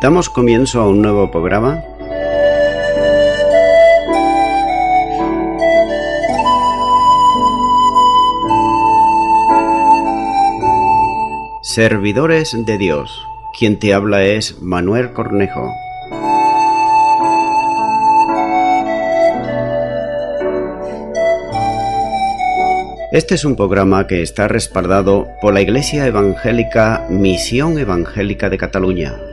Damos comienzo a un nuevo programa Servidores de Dios. Quien te habla es Manuel Cornejo. Este es un programa que está respaldado por la Iglesia Evangélica Misión Evangélica de Cataluña.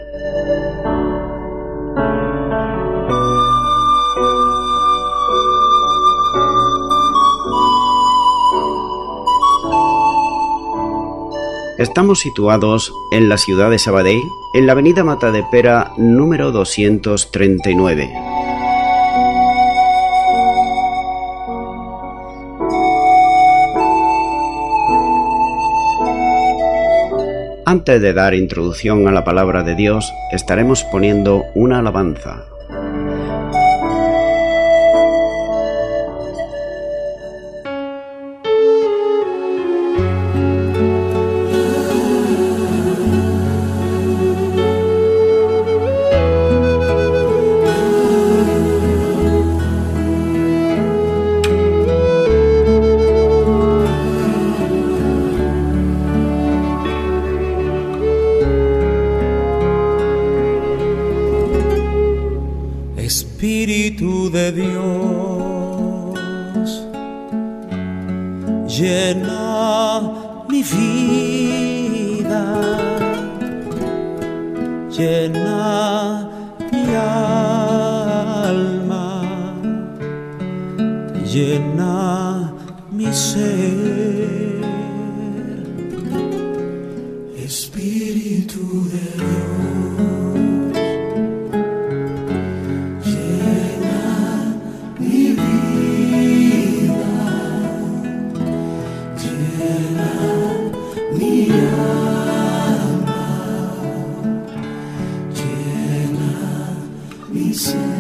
Estamos situados en la ciudad de Sabadell, en la avenida Mata de Pera número 239. Antes de dar introducción a la palabra de Dios, estaremos poniendo una alabanza. see.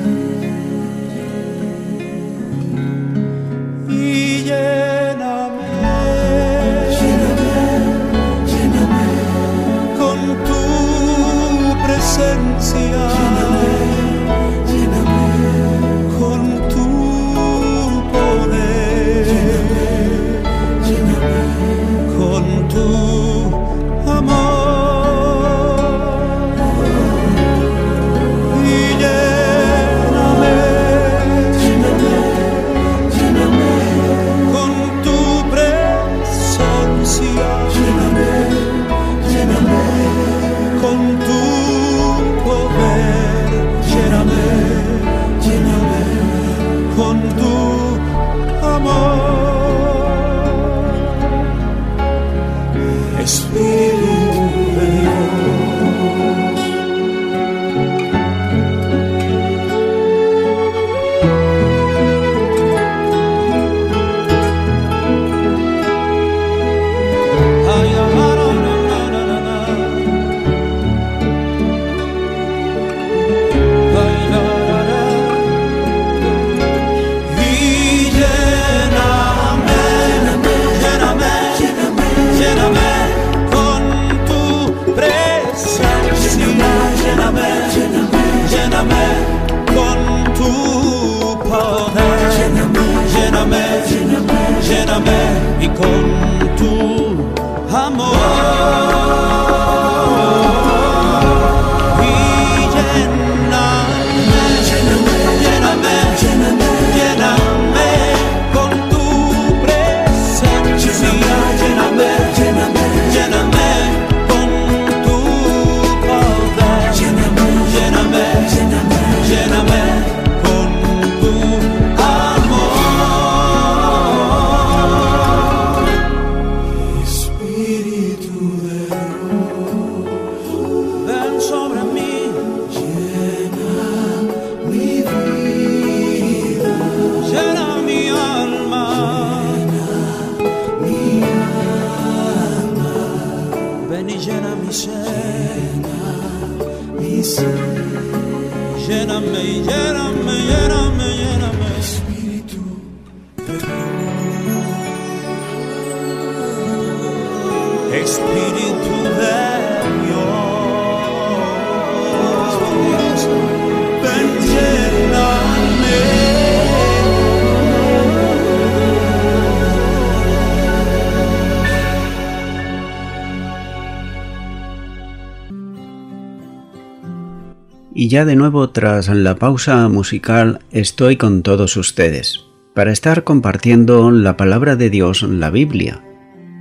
Y ya de nuevo tras la pausa musical estoy con todos ustedes para estar compartiendo la palabra de Dios, la Biblia.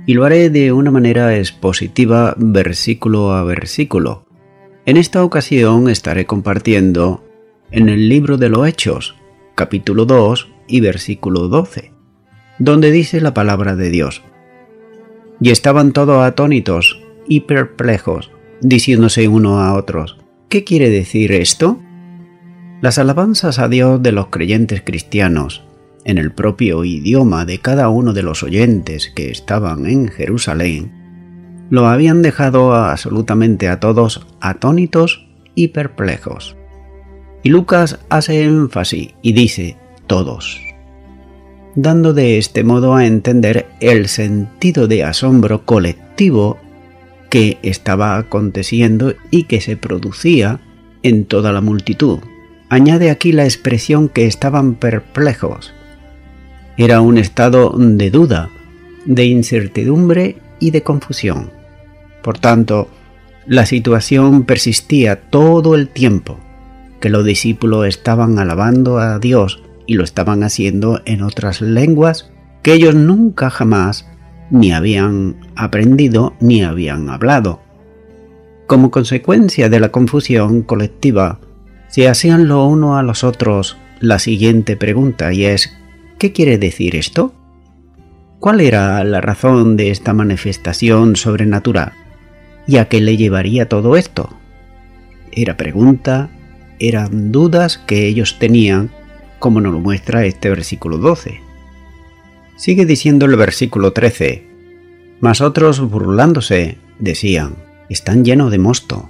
Y lo haré de una manera expositiva versículo a versículo. En esta ocasión estaré compartiendo en el libro de los Hechos, capítulo 2 y versículo 12, donde dice la palabra de Dios. Y estaban todos atónitos y perplejos, diciéndose uno a otros, ¿qué quiere decir esto? Las alabanzas a Dios de los creyentes cristianos, en el propio idioma de cada uno de los oyentes que estaban en Jerusalén, lo habían dejado absolutamente a todos atónitos y perplejos. Y Lucas hace énfasis y dice todos, dando de este modo a entender el sentido de asombro colectivo que estaba aconteciendo y que se producía en toda la multitud. Añade aquí la expresión que estaban perplejos. Era un estado de duda, de incertidumbre y de confusión. Por tanto, la situación persistía todo el tiempo que los discípulos estaban alabando a Dios y lo estaban haciendo en otras lenguas que ellos nunca jamás ni habían aprendido ni habían hablado. Como consecuencia de la confusión colectiva, se hacían lo uno a los otros la siguiente pregunta y es ¿qué quiere decir esto? ¿Cuál era la razón de esta manifestación sobrenatural? ¿Y a qué le llevaría todo esto? Era pregunta, eran dudas que ellos tenían, como nos lo muestra este versículo 12. Sigue diciendo el versículo 13, mas otros burlándose decían, están llenos de mosto.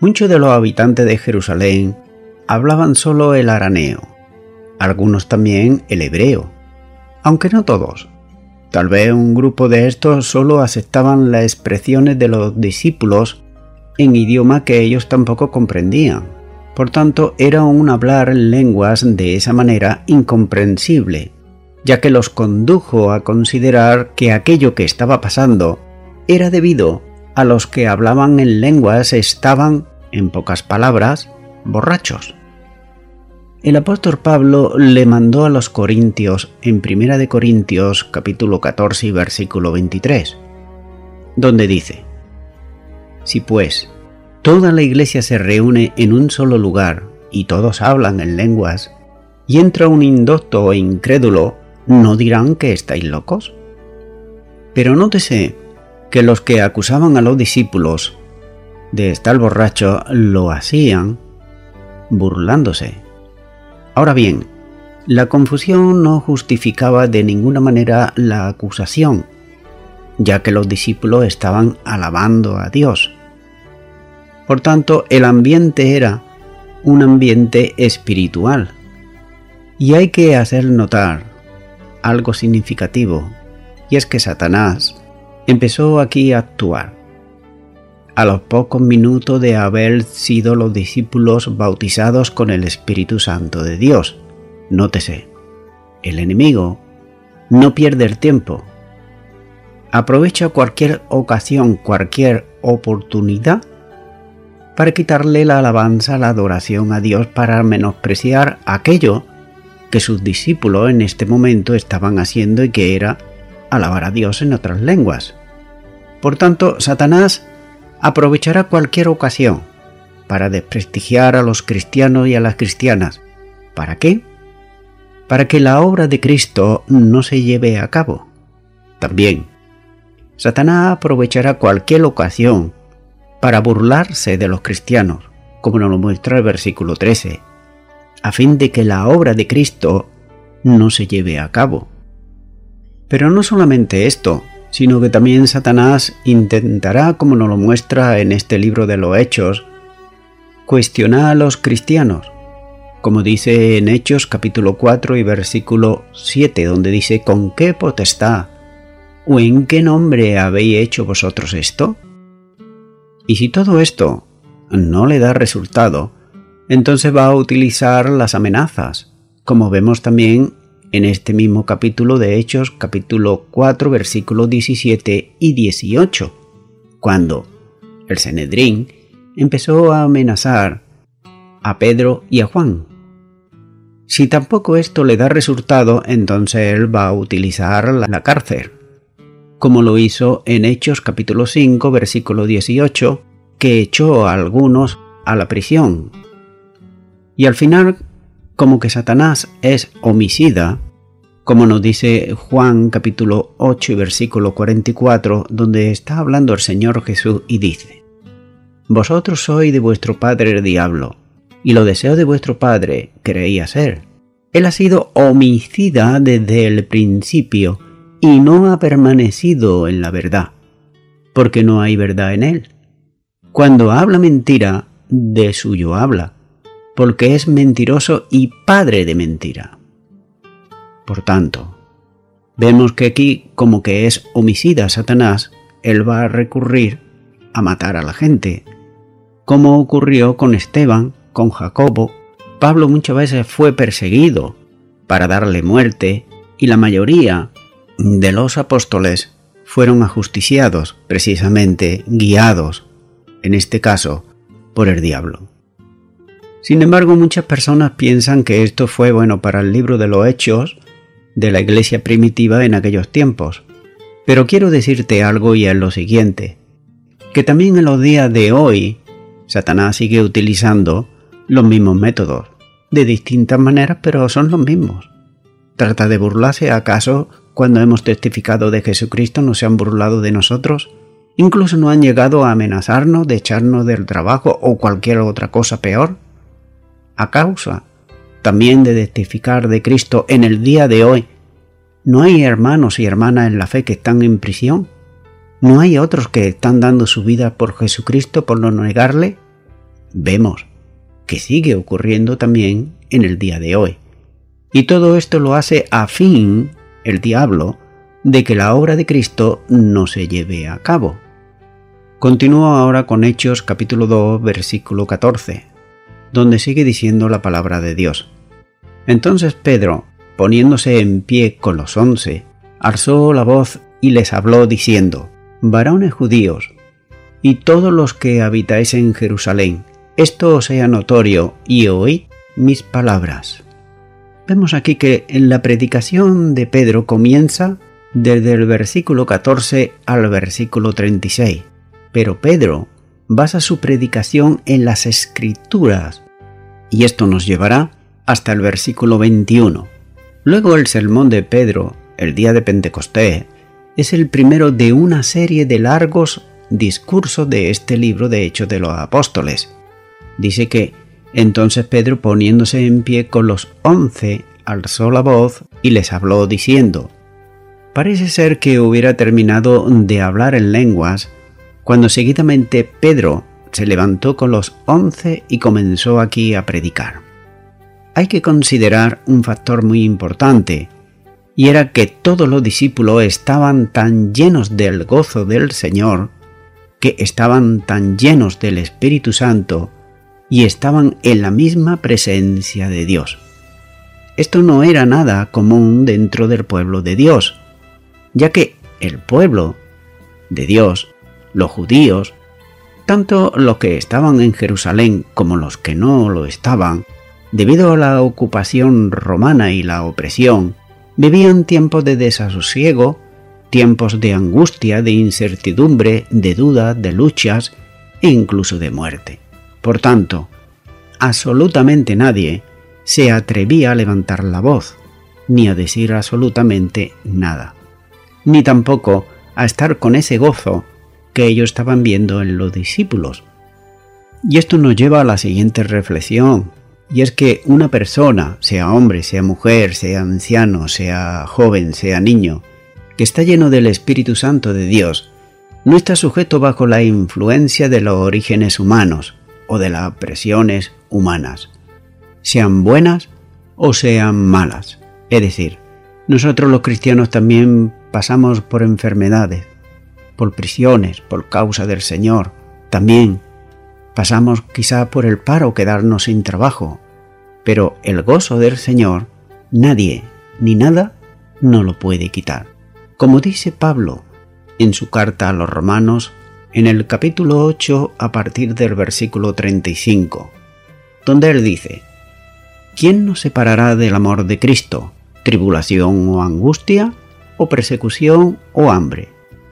Muchos de los habitantes de Jerusalén hablaban solo el araneo, algunos también el hebreo, aunque no todos. Tal vez un grupo de estos solo aceptaban las expresiones de los discípulos en idioma que ellos tampoco comprendían. Por tanto, era un hablar lenguas de esa manera incomprensible, ya que los condujo a considerar que aquello que estaba pasando era debido a los que hablaban en lenguas estaban, en pocas palabras, borrachos. El apóstol Pablo le mandó a los corintios en 1 de Corintios capítulo 14 y versículo 23, donde dice, Si pues toda la iglesia se reúne en un solo lugar y todos hablan en lenguas, y entra un indocto e incrédulo, ¿no dirán que estáis locos? Pero nótese que los que acusaban a los discípulos de estar borracho lo hacían burlándose. Ahora bien, la confusión no justificaba de ninguna manera la acusación, ya que los discípulos estaban alabando a Dios por tanto, el ambiente era un ambiente espiritual. Y hay que hacer notar algo significativo, y es que Satanás empezó aquí a actuar. A los pocos minutos de haber sido los discípulos bautizados con el Espíritu Santo de Dios, nótese, el enemigo no pierde el tiempo. Aprovecha cualquier ocasión, cualquier oportunidad para quitarle la alabanza, la adoración a Dios, para menospreciar aquello que sus discípulos en este momento estaban haciendo y que era alabar a Dios en otras lenguas. Por tanto, Satanás aprovechará cualquier ocasión para desprestigiar a los cristianos y a las cristianas. ¿Para qué? Para que la obra de Cristo no se lleve a cabo. También, Satanás aprovechará cualquier ocasión para burlarse de los cristianos, como nos lo muestra el versículo 13, a fin de que la obra de Cristo no se lleve a cabo. Pero no solamente esto, sino que también Satanás intentará, como nos lo muestra en este libro de los Hechos, cuestionar a los cristianos, como dice en Hechos capítulo 4 y versículo 7, donde dice, ¿con qué potestad o en qué nombre habéis hecho vosotros esto? Y si todo esto no le da resultado, entonces va a utilizar las amenazas, como vemos también en este mismo capítulo de Hechos, capítulo 4, versículos 17 y 18, cuando el Senedrín empezó a amenazar a Pedro y a Juan. Si tampoco esto le da resultado, entonces él va a utilizar la cárcel, como lo hizo en Hechos capítulo 5 versículo 18, que echó a algunos a la prisión. Y al final, como que Satanás es homicida, como nos dice Juan capítulo 8 y versículo 44, donde está hablando el Señor Jesús y dice, Vosotros sois de vuestro padre el diablo, y lo deseo de vuestro padre queréis ser. Él ha sido homicida desde el principio y no ha permanecido en la verdad, porque no hay verdad en él. Cuando habla mentira, de suyo habla, porque es mentiroso y padre de mentira. Por tanto, vemos que aquí, como que es homicida Satanás, él va a recurrir a matar a la gente, como ocurrió con Esteban, con Jacobo. Pablo muchas veces fue perseguido para darle muerte y la mayoría de los apóstoles fueron ajusticiados, precisamente guiados, en este caso, por el diablo. Sin embargo, muchas personas piensan que esto fue bueno para el libro de los hechos de la iglesia primitiva en aquellos tiempos. Pero quiero decirte algo y es lo siguiente, que también en los días de hoy Satanás sigue utilizando los mismos métodos, de distintas maneras, pero son los mismos. ¿Trata de burlarse acaso cuando hemos testificado de Jesucristo no se han burlado de nosotros? Incluso no han llegado a amenazarnos de echarnos del trabajo o cualquier otra cosa peor. A causa también de testificar de Cristo en el día de hoy, ¿no hay hermanos y hermanas en la fe que están en prisión? ¿No hay otros que están dando su vida por Jesucristo por no negarle? Vemos que sigue ocurriendo también en el día de hoy. Y todo esto lo hace a fin el diablo de que la obra de Cristo no se lleve a cabo. Continúo ahora con Hechos capítulo 2 versículo 14, donde sigue diciendo la palabra de Dios. Entonces Pedro, poniéndose en pie con los once, alzó la voz y les habló diciendo, varones judíos, y todos los que habitáis en Jerusalén, esto os sea notorio y oíd mis palabras. Vemos aquí que en la predicación de Pedro comienza desde el versículo 14 al versículo 36, pero Pedro basa su predicación en las escrituras, y esto nos llevará hasta el versículo 21. Luego el sermón de Pedro, el día de Pentecostés, es el primero de una serie de largos discursos de este libro de Hechos de los Apóstoles. Dice que entonces Pedro poniéndose en pie con los once alzó la voz y les habló diciendo, Parece ser que hubiera terminado de hablar en lenguas cuando seguidamente Pedro se levantó con los once y comenzó aquí a predicar. Hay que considerar un factor muy importante, y era que todos los discípulos estaban tan llenos del gozo del Señor, que estaban tan llenos del Espíritu Santo, y estaban en la misma presencia de Dios. Esto no era nada común dentro del pueblo de Dios, ya que el pueblo de Dios, los judíos, tanto los que estaban en Jerusalén como los que no lo estaban, debido a la ocupación romana y la opresión, Vivían tiempos de desasosiego, tiempos de angustia, de incertidumbre, de duda, de luchas e incluso de muerte. Por tanto, absolutamente nadie se atrevía a levantar la voz, ni a decir absolutamente nada, ni tampoco a estar con ese gozo que ellos estaban viendo en los discípulos. Y esto nos lleva a la siguiente reflexión, y es que una persona, sea hombre, sea mujer, sea anciano, sea joven, sea niño, que está lleno del Espíritu Santo de Dios, no está sujeto bajo la influencia de los orígenes humanos o de las presiones humanas, sean buenas o sean malas. Es decir, nosotros los cristianos también pasamos por enfermedades, por prisiones, por causa del Señor, también Pasamos quizá por el paro quedarnos sin trabajo, pero el gozo del Señor nadie ni nada no lo puede quitar. Como dice Pablo en su carta a los romanos en el capítulo 8 a partir del versículo 35. donde él dice, ¿quién nos separará del amor de Cristo? ¿Tribulación o angustia? ¿O persecución o hambre?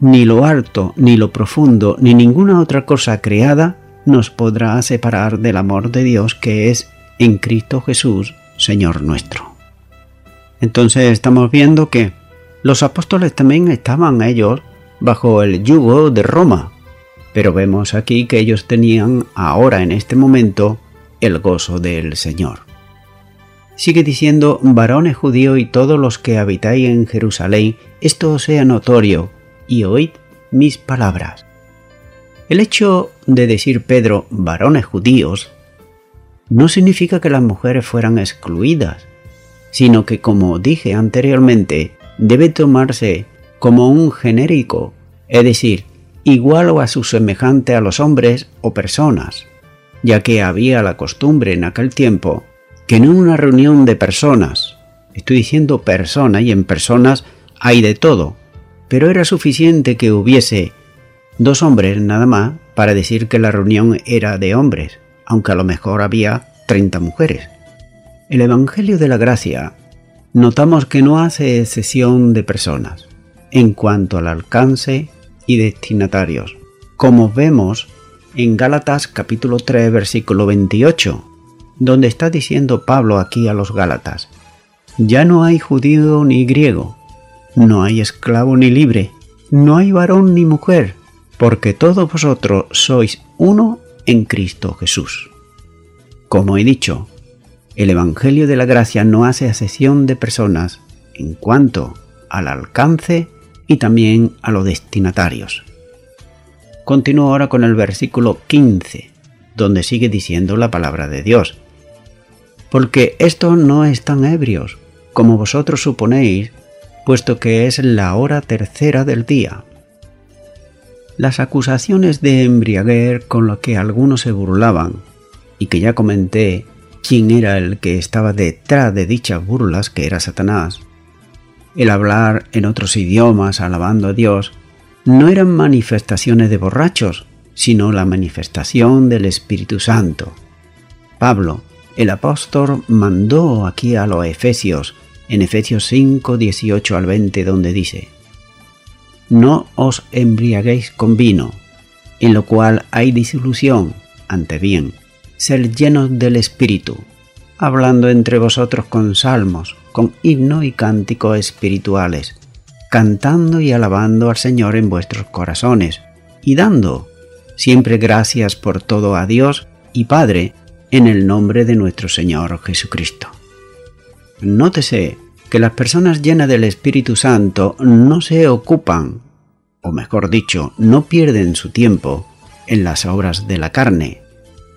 ni lo alto, ni lo profundo, ni ninguna otra cosa creada nos podrá separar del amor de Dios que es en Cristo Jesús, Señor nuestro. Entonces estamos viendo que los apóstoles también estaban ellos bajo el yugo de Roma, pero vemos aquí que ellos tenían ahora en este momento el gozo del Señor. Sigue diciendo, varones judíos y todos los que habitáis en Jerusalén, esto sea notorio, y oíd mis palabras. El hecho de decir Pedro varones judíos no significa que las mujeres fueran excluidas, sino que, como dije anteriormente, debe tomarse como un genérico, es decir, igual o a su semejante a los hombres o personas, ya que había la costumbre en aquel tiempo que en una reunión de personas, estoy diciendo persona y en personas hay de todo, pero era suficiente que hubiese dos hombres nada más para decir que la reunión era de hombres, aunque a lo mejor había 30 mujeres. El Evangelio de la Gracia notamos que no hace excepción de personas en cuanto al alcance y destinatarios, como vemos en Gálatas capítulo 3 versículo 28, donde está diciendo Pablo aquí a los Gálatas, ya no hay judío ni griego, no hay esclavo ni libre, no hay varón ni mujer, porque todos vosotros sois uno en Cristo Jesús. Como he dicho, el Evangelio de la Gracia no hace asesión de personas en cuanto al alcance y también a los destinatarios. Continúo ahora con el versículo 15, donde sigue diciendo la palabra de Dios. Porque estos no están ebrios, como vosotros suponéis, puesto que es la hora tercera del día. Las acusaciones de embriaguez con lo que algunos se burlaban, y que ya comenté quién era el que estaba detrás de dichas burlas, que era Satanás, el hablar en otros idiomas alabando a Dios, no eran manifestaciones de borrachos, sino la manifestación del Espíritu Santo. Pablo, el apóstol, mandó aquí a los Efesios, en Efesios 5, 18 al 20, donde dice, no os embriaguéis con vino, en lo cual hay disolución, ante bien, ser llenos del Espíritu, hablando entre vosotros con salmos, con himnos y cánticos espirituales, cantando y alabando al Señor en vuestros corazones, y dando siempre gracias por todo a Dios y Padre, en el nombre de nuestro Señor Jesucristo. Nótese que las personas llenas del Espíritu Santo no se ocupan, o mejor dicho, no pierden su tiempo en las obras de la carne,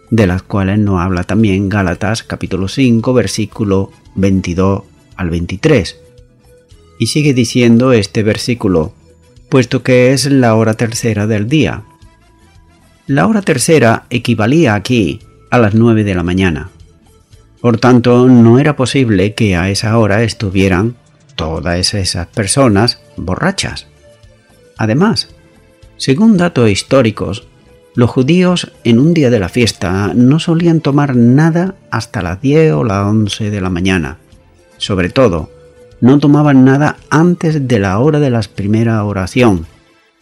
de las cuales nos habla también Gálatas capítulo 5 versículo 22 al 23. Y sigue diciendo este versículo, puesto que es la hora tercera del día. La hora tercera equivalía aquí a las 9 de la mañana. Por tanto, no era posible que a esa hora estuvieran todas esas personas borrachas. Además, según datos históricos, los judíos en un día de la fiesta no solían tomar nada hasta las 10 o las 11 de la mañana. Sobre todo, no tomaban nada antes de la hora de la primera oración,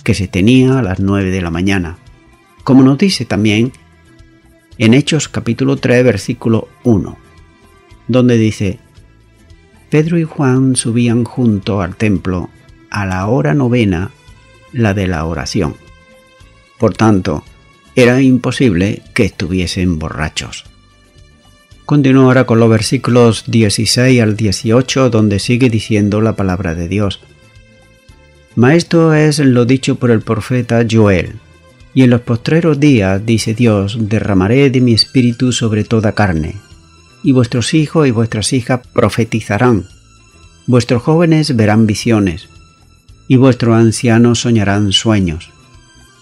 que se tenía a las 9 de la mañana. Como nos dice también en Hechos capítulo 3 versículo 1 donde dice, Pedro y Juan subían junto al templo a la hora novena, la de la oración. Por tanto, era imposible que estuviesen borrachos. Continúo ahora con los versículos 16 al 18 donde sigue diciendo la palabra de Dios. Maestro es lo dicho por el profeta Joel. Y en los postreros días, dice Dios, derramaré de mi espíritu sobre toda carne, y vuestros hijos y vuestras hijas profetizarán, vuestros jóvenes verán visiones, y vuestros ancianos soñarán sueños.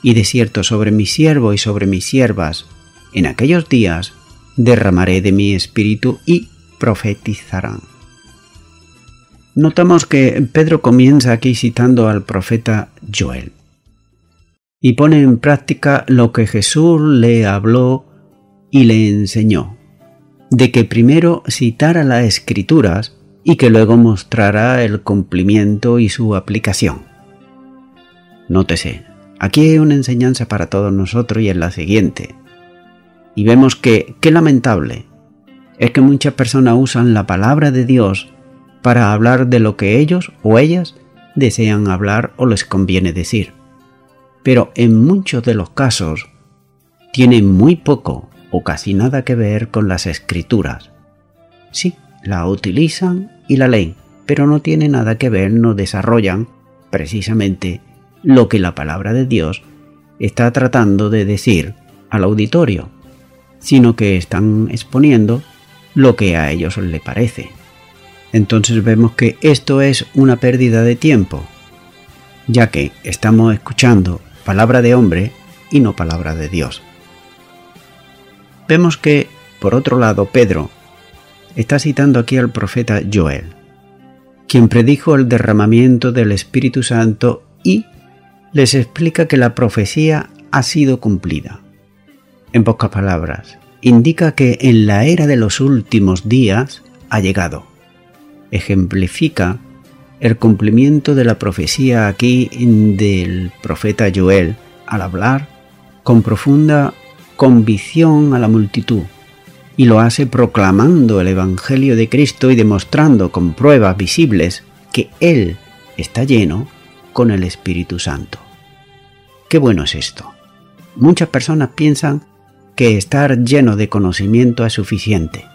Y de cierto sobre mi siervo y sobre mis siervas, en aquellos días derramaré de mi espíritu y profetizarán. Notamos que Pedro comienza aquí citando al profeta Joel y pone en práctica lo que Jesús le habló y le enseñó, de que primero citara las escrituras y que luego mostrará el cumplimiento y su aplicación. Nótese, aquí hay una enseñanza para todos nosotros y es la siguiente. Y vemos que, qué lamentable, es que muchas personas usan la palabra de Dios para hablar de lo que ellos o ellas desean hablar o les conviene decir pero en muchos de los casos tiene muy poco o casi nada que ver con las escrituras. Sí, la utilizan y la leen, pero no tiene nada que ver, no desarrollan precisamente lo que la palabra de Dios está tratando de decir al auditorio, sino que están exponiendo lo que a ellos les parece. Entonces vemos que esto es una pérdida de tiempo, ya que estamos escuchando palabra de hombre y no palabra de Dios. Vemos que, por otro lado, Pedro está citando aquí al profeta Joel, quien predijo el derramamiento del Espíritu Santo y les explica que la profecía ha sido cumplida. En pocas palabras, indica que en la era de los últimos días ha llegado. Ejemplifica el cumplimiento de la profecía aquí del profeta Joel al hablar con profunda convicción a la multitud y lo hace proclamando el Evangelio de Cristo y demostrando con pruebas visibles que Él está lleno con el Espíritu Santo. Qué bueno es esto. Muchas personas piensan que estar lleno de conocimiento es suficiente.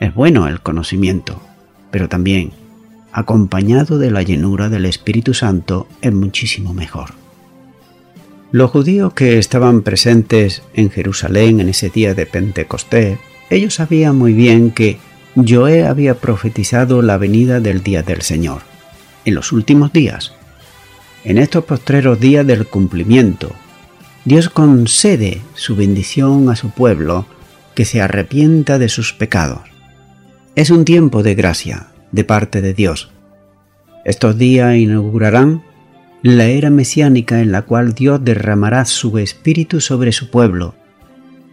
Es bueno el conocimiento, pero también acompañado de la llenura del Espíritu Santo, es muchísimo mejor. Los judíos que estaban presentes en Jerusalén en ese día de Pentecostés, ellos sabían muy bien que Joé había profetizado la venida del día del Señor, en los últimos días. En estos postreros días del cumplimiento, Dios concede su bendición a su pueblo que se arrepienta de sus pecados. Es un tiempo de gracia, de parte de Dios. Estos días inaugurarán la era mesiánica en la cual Dios derramará su espíritu sobre su pueblo.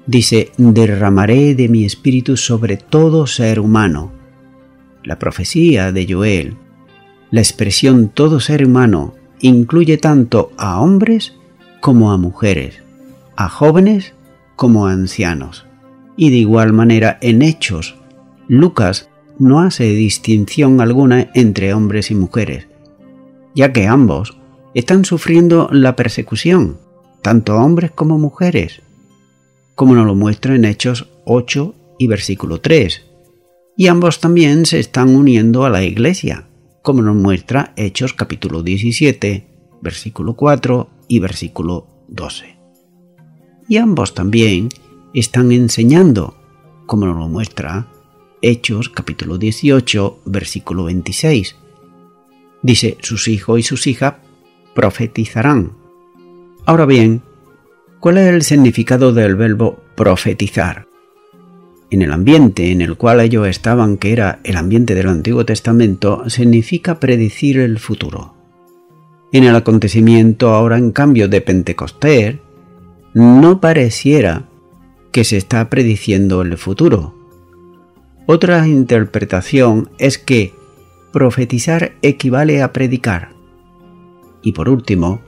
Dice, derramaré de mi espíritu sobre todo ser humano. La profecía de Joel, la expresión todo ser humano, incluye tanto a hombres como a mujeres, a jóvenes como a ancianos. Y de igual manera en Hechos, Lucas no hace distinción alguna entre hombres y mujeres, ya que ambos están sufriendo la persecución, tanto hombres como mujeres, como nos lo muestra en Hechos 8 y versículo 3, y ambos también se están uniendo a la iglesia, como nos muestra Hechos capítulo 17, versículo 4 y versículo 12. Y ambos también están enseñando, como nos lo muestra Hechos capítulo 18 versículo 26. Dice, sus hijos y sus hijas profetizarán. Ahora bien, ¿cuál es el significado del verbo profetizar? En el ambiente en el cual ellos estaban, que era el ambiente del Antiguo Testamento, significa predecir el futuro. En el acontecimiento ahora en cambio de Pentecostés, no pareciera que se está prediciendo el futuro, otra interpretación es que profetizar equivale a predicar. Y por último,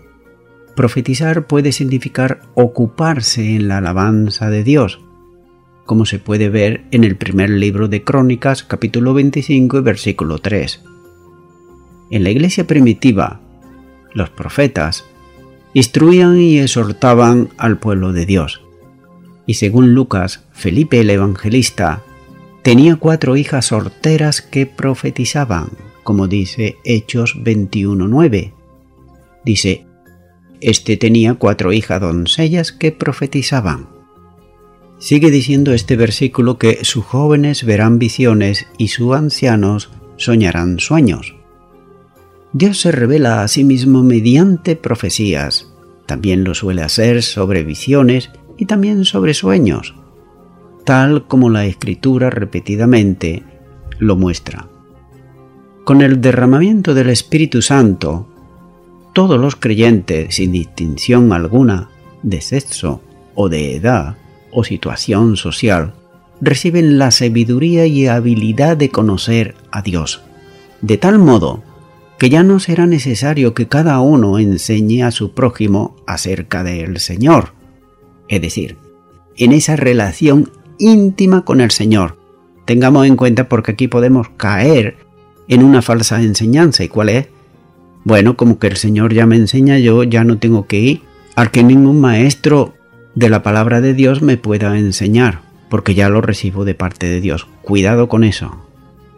profetizar puede significar ocuparse en la alabanza de Dios, como se puede ver en el primer libro de Crónicas capítulo 25 y versículo 3. En la iglesia primitiva, los profetas instruían y exhortaban al pueblo de Dios. Y según Lucas, Felipe el Evangelista Tenía cuatro hijas sorteras que profetizaban, como dice Hechos 21.9. Dice, Este tenía cuatro hijas doncellas que profetizaban. Sigue diciendo este versículo que sus jóvenes verán visiones y sus ancianos soñarán sueños. Dios se revela a sí mismo mediante profecías. También lo suele hacer sobre visiones y también sobre sueños, tal como la escritura repetidamente lo muestra. Con el derramamiento del Espíritu Santo, todos los creyentes, sin distinción alguna de sexo o de edad o situación social, reciben la sabiduría y habilidad de conocer a Dios, de tal modo que ya no será necesario que cada uno enseñe a su prójimo acerca del Señor, es decir, en esa relación íntima con el Señor. Tengamos en cuenta porque aquí podemos caer en una falsa enseñanza. ¿Y cuál es? Bueno, como que el Señor ya me enseña, yo ya no tengo que ir al que ningún maestro de la palabra de Dios me pueda enseñar, porque ya lo recibo de parte de Dios. Cuidado con eso.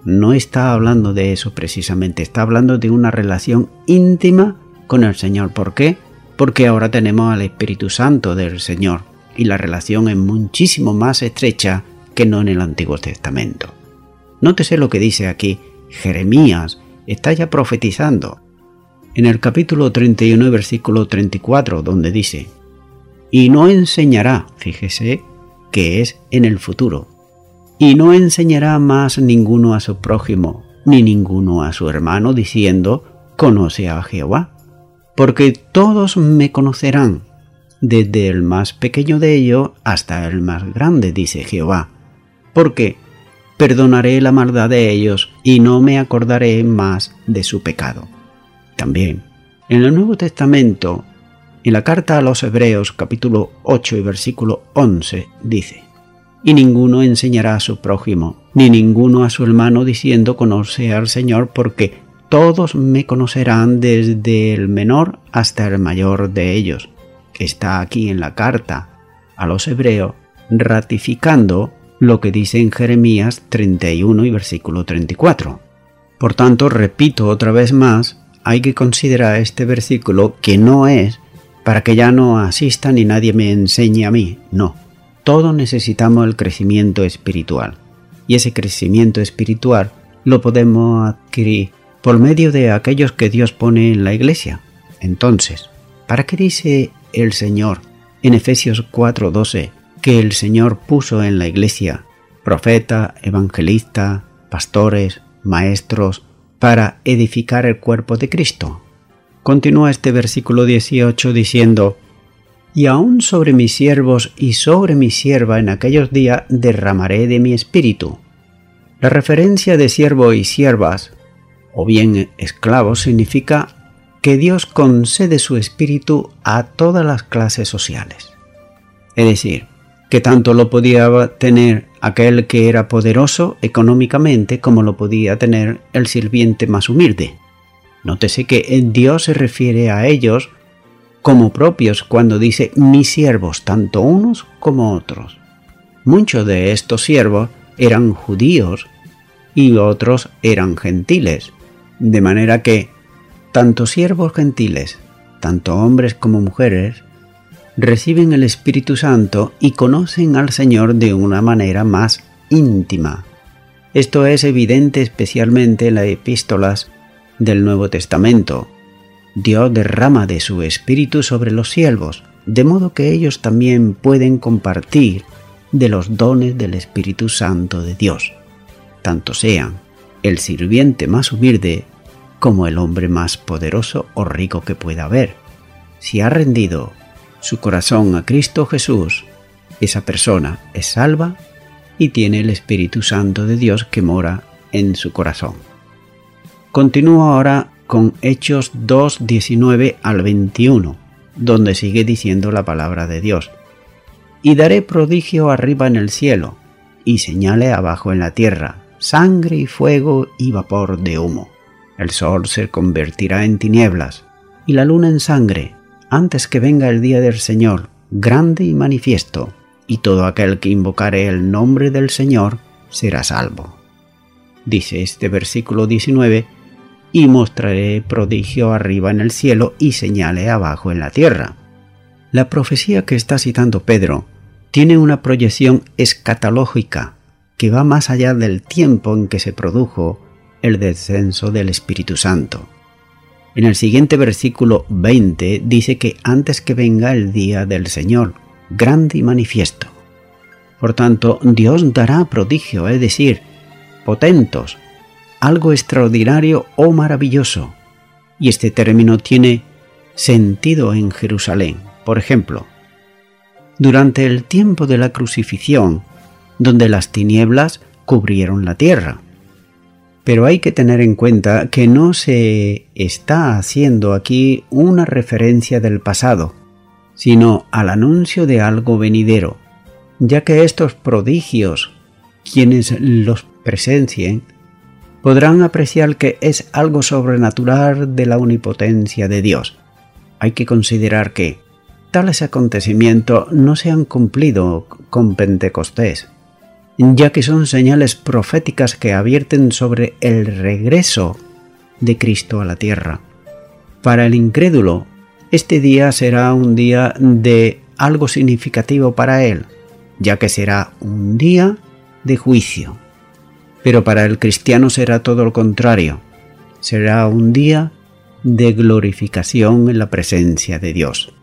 No está hablando de eso precisamente, está hablando de una relación íntima con el Señor. ¿Por qué? Porque ahora tenemos al Espíritu Santo del Señor y la relación es muchísimo más estrecha que no en el Antiguo Testamento. Nótese lo que dice aquí. Jeremías está ya profetizando. En el capítulo 31, versículo 34, donde dice, y no enseñará, fíjese, que es en el futuro, y no enseñará más ninguno a su prójimo, ni ninguno a su hermano, diciendo, conoce a Jehová, porque todos me conocerán, desde el más pequeño de ellos hasta el más grande, dice Jehová, porque perdonaré la maldad de ellos y no me acordaré más de su pecado. También, en el Nuevo Testamento, en la carta a los Hebreos capítulo 8 y versículo 11, dice, Y ninguno enseñará a su prójimo, ni ninguno a su hermano diciendo conoce al Señor, porque todos me conocerán desde el menor hasta el mayor de ellos está aquí en la carta a los hebreos, ratificando lo que dice en Jeremías 31 y versículo 34. Por tanto, repito otra vez más, hay que considerar este versículo que no es para que ya no asista ni nadie me enseñe a mí, no. Todos necesitamos el crecimiento espiritual. Y ese crecimiento espiritual lo podemos adquirir por medio de aquellos que Dios pone en la iglesia. Entonces, ¿para qué dice el Señor en Efesios 4:12 que el Señor puso en la iglesia profeta, evangelista, pastores, maestros, para edificar el cuerpo de Cristo. Continúa este versículo 18 diciendo, Y aún sobre mis siervos y sobre mi sierva en aquellos días derramaré de mi espíritu. La referencia de siervo y siervas, o bien esclavos, significa que Dios concede su espíritu a todas las clases sociales. Es decir, que tanto lo podía tener aquel que era poderoso económicamente como lo podía tener el sirviente más humilde. Nótese que Dios se refiere a ellos como propios cuando dice mis siervos, tanto unos como otros. Muchos de estos siervos eran judíos y otros eran gentiles, de manera que tanto siervos gentiles, tanto hombres como mujeres, reciben el Espíritu Santo y conocen al Señor de una manera más íntima. Esto es evidente especialmente en las epístolas del Nuevo Testamento. Dios derrama de su Espíritu sobre los siervos, de modo que ellos también pueden compartir de los dones del Espíritu Santo de Dios, tanto sean el sirviente más humilde como el hombre más poderoso o rico que pueda haber. Si ha rendido su corazón a Cristo Jesús, esa persona es salva y tiene el Espíritu Santo de Dios que mora en su corazón. Continúo ahora con Hechos 2, 19 al 21, donde sigue diciendo la palabra de Dios. Y daré prodigio arriba en el cielo, y señale abajo en la tierra, sangre y fuego y vapor de humo el sol se convertirá en tinieblas y la luna en sangre antes que venga el día del Señor, grande y manifiesto, y todo aquel que invocare el nombre del Señor será salvo. Dice este versículo 19 y mostraré prodigio arriba en el cielo y señale abajo en la tierra. La profecía que está citando Pedro tiene una proyección escatológica que va más allá del tiempo en que se produjo el descenso del Espíritu Santo. En el siguiente versículo 20 dice que antes que venga el día del Señor, grande y manifiesto. Por tanto, Dios dará prodigio, es decir, potentos, algo extraordinario o maravilloso. Y este término tiene sentido en Jerusalén. Por ejemplo, durante el tiempo de la crucifixión, donde las tinieblas cubrieron la tierra. Pero hay que tener en cuenta que no se está haciendo aquí una referencia del pasado, sino al anuncio de algo venidero, ya que estos prodigios, quienes los presencien, podrán apreciar que es algo sobrenatural de la omnipotencia de Dios. Hay que considerar que tales acontecimientos no se han cumplido con Pentecostés, ya que son señales proféticas que advierten sobre el regreso de Cristo a la tierra. Para el incrédulo, este día será un día de algo significativo para él, ya que será un día de juicio. Pero para el cristiano será todo lo contrario, será un día de glorificación en la presencia de Dios.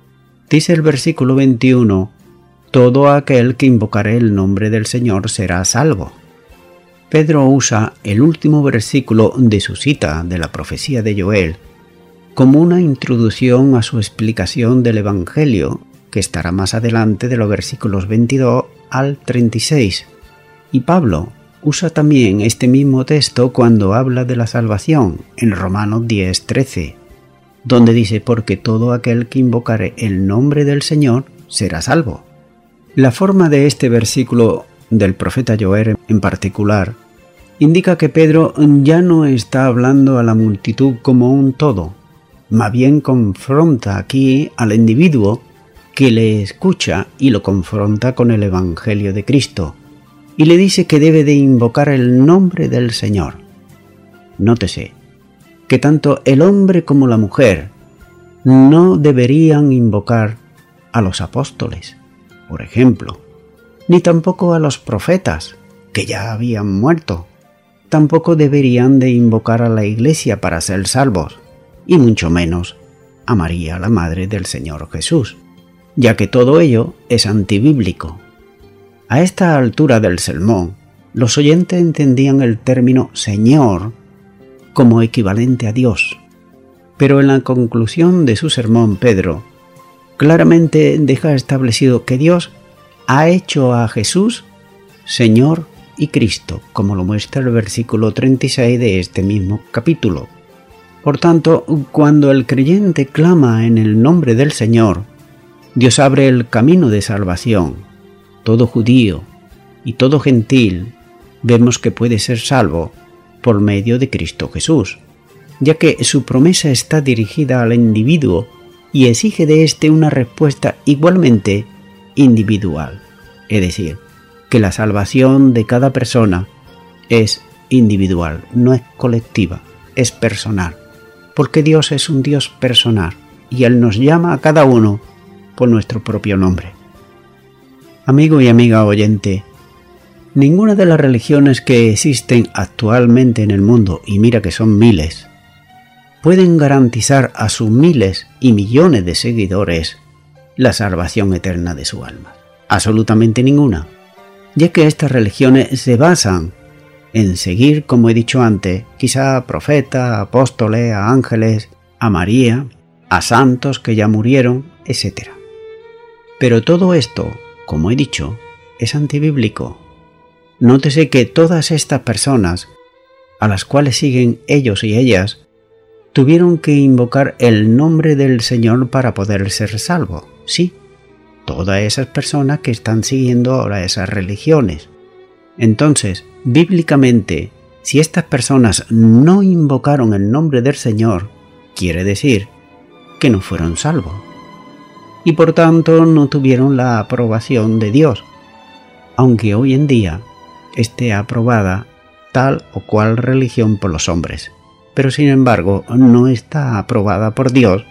Dice el versículo 21, Todo aquel que invocare el nombre del Señor será salvo. Pedro usa el último versículo de su cita de la profecía de Joel como una introducción a su explicación del Evangelio, que estará más adelante de los versículos 22 al 36. Y Pablo usa también este mismo texto cuando habla de la salvación en Romanos 10:13, donde dice, porque todo aquel que invocare el nombre del Señor será salvo. La forma de este versículo del profeta Joel en particular indica que Pedro ya no está hablando a la multitud como un todo, más bien confronta aquí al individuo que le escucha y lo confronta con el Evangelio de Cristo, y le dice que debe de invocar el nombre del Señor. Nótese que tanto el hombre como la mujer no deberían invocar a los apóstoles, por ejemplo, ni tampoco a los profetas, que ya habían muerto. Tampoco deberían de invocar a la iglesia para ser salvos, y mucho menos a María, la Madre del Señor Jesús, ya que todo ello es antibíblico. A esta altura del sermón, los oyentes entendían el término Señor como equivalente a Dios, pero en la conclusión de su sermón Pedro claramente deja establecido que Dios ha hecho a Jesús Señor y Cristo, como lo muestra el versículo 36 de este mismo capítulo. Por tanto, cuando el creyente clama en el nombre del Señor, Dios abre el camino de salvación. Todo judío y todo gentil vemos que puede ser salvo por medio de Cristo Jesús, ya que su promesa está dirigida al individuo y exige de éste una respuesta igualmente individual, es decir, que la salvación de cada persona es individual, no es colectiva, es personal porque Dios es un Dios personal y Él nos llama a cada uno por nuestro propio nombre. Amigo y amiga oyente, ninguna de las religiones que existen actualmente en el mundo, y mira que son miles, pueden garantizar a sus miles y millones de seguidores la salvación eterna de su alma. Absolutamente ninguna, ya que estas religiones se basan en seguir, como he dicho antes, quizá a profetas, apóstoles, a ángeles, a María, a santos que ya murieron, etc. Pero todo esto, como he dicho, es antibíblico. Nótese que todas estas personas, a las cuales siguen ellos y ellas, tuvieron que invocar el nombre del Señor para poder ser salvo. Sí, todas esas personas que están siguiendo ahora esas religiones. Entonces, bíblicamente, si estas personas no invocaron el nombre del Señor, quiere decir que no fueron salvos. Y por tanto no tuvieron la aprobación de Dios, aunque hoy en día esté aprobada tal o cual religión por los hombres. Pero sin embargo no está aprobada por Dios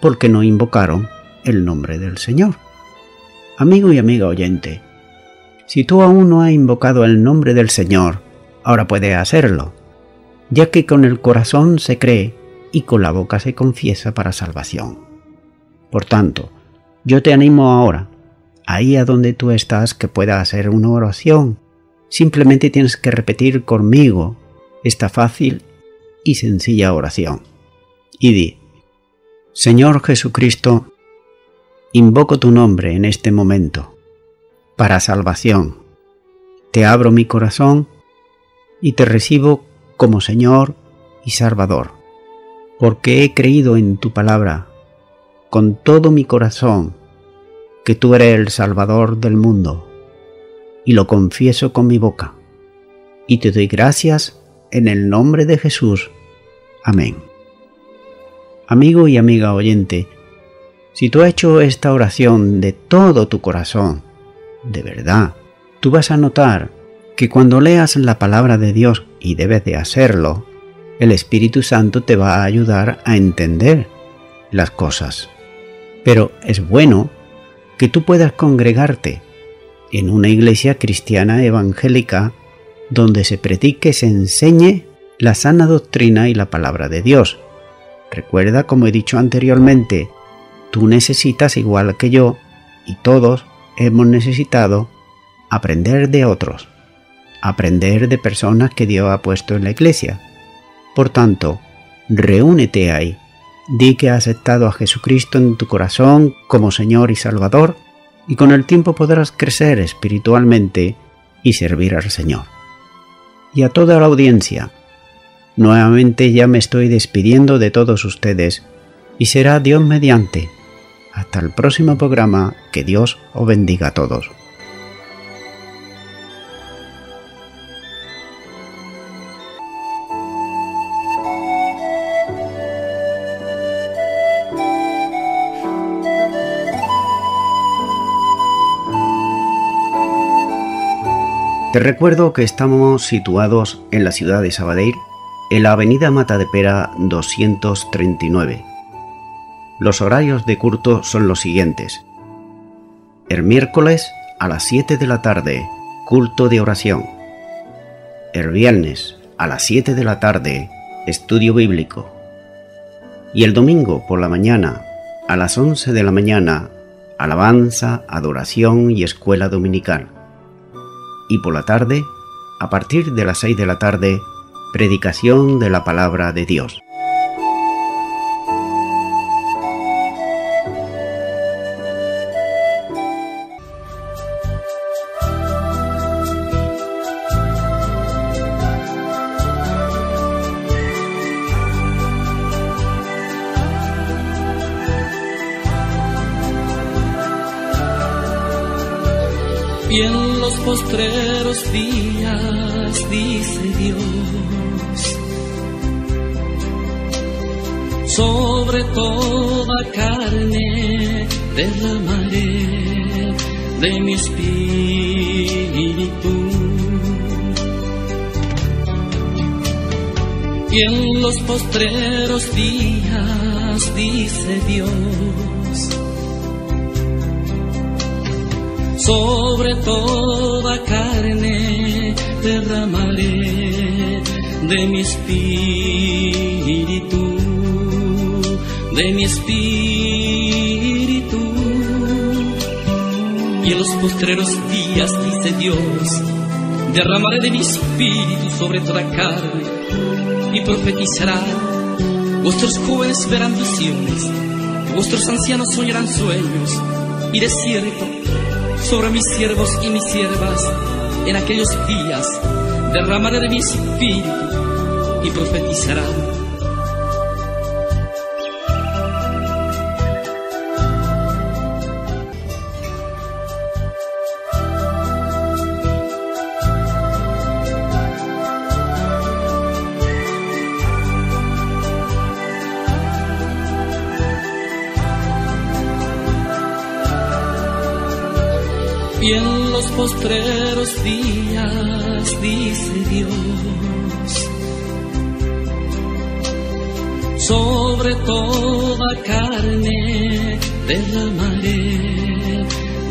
porque no invocaron el nombre del Señor. Amigo y amiga oyente, si tú aún no has invocado el nombre del Señor, ahora puedes hacerlo, ya que con el corazón se cree y con la boca se confiesa para salvación. Por tanto, yo te animo ahora, ahí a donde tú estás, que puedas hacer una oración. Simplemente tienes que repetir conmigo esta fácil y sencilla oración. Y di, Señor Jesucristo, invoco tu nombre en este momento, para salvación. Te abro mi corazón y te recibo como Señor y Salvador, porque he creído en tu palabra con todo mi corazón que tú eres el Salvador del mundo, y lo confieso con mi boca, y te doy gracias en el nombre de Jesús. Amén. Amigo y amiga oyente, si tú has hecho esta oración de todo tu corazón, de verdad, tú vas a notar que cuando leas la palabra de Dios, y debes de hacerlo, el Espíritu Santo te va a ayudar a entender las cosas. Pero es bueno que tú puedas congregarte en una iglesia cristiana evangélica donde se predique, se enseñe la sana doctrina y la palabra de Dios. Recuerda, como he dicho anteriormente, tú necesitas, igual que yo, y todos hemos necesitado, aprender de otros, aprender de personas que Dios ha puesto en la iglesia. Por tanto, reúnete ahí Di que has aceptado a Jesucristo en tu corazón como Señor y Salvador y con el tiempo podrás crecer espiritualmente y servir al Señor. Y a toda la audiencia, nuevamente ya me estoy despidiendo de todos ustedes y será Dios mediante. Hasta el próximo programa, que Dios os bendiga a todos. Te recuerdo que estamos situados en la ciudad de Sabadell, en la avenida Mata de Pera 239. Los horarios de culto son los siguientes. El miércoles a las 7 de la tarde, culto de oración. El viernes a las 7 de la tarde, estudio bíblico. Y el domingo por la mañana, a las 11 de la mañana, alabanza, adoración y escuela dominical y por la tarde, a partir de las 6 de la tarde, predicación de la palabra de Dios. Y en los postreros días, sobre toda carne derramaré de mi espíritu. Y en los postreros días, dice Dios, sobre toda carne derramaré de mi espíritu, de mi espíritu. Y en los postreros días, dice Dios, derramaré de mi espíritu sobre toda carne y profetizarán. Vuestros jóvenes verán visiones, vuestros ancianos soñarán sueños, y de cierto sobre mis siervos y mis siervas en aquellos días derramaré de mi espíritu y profetizarán. Y en los postreros días, dice Dios, sobre toda carne derramaré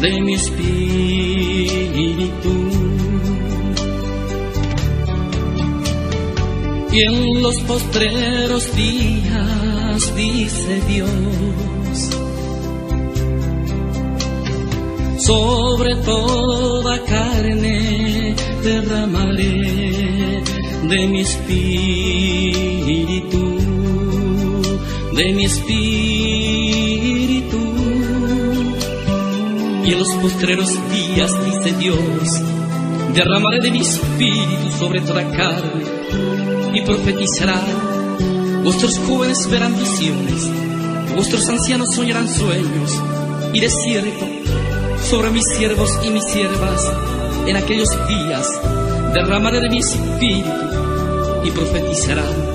de mi espíritu. Y en los postreros días, dice Dios, sobre toda carne derramaré de mi espíritu, de mi espíritu. Y en los postreros días, dice Dios, derramaré de mi espíritu sobre toda carne y profetizará. Vuestros jóvenes verán visiones, vuestros ancianos soñarán sueños, y de cierto, sobre mis siervos y mis siervas, en aquellos días derramaré de mi espíritu y profetizarán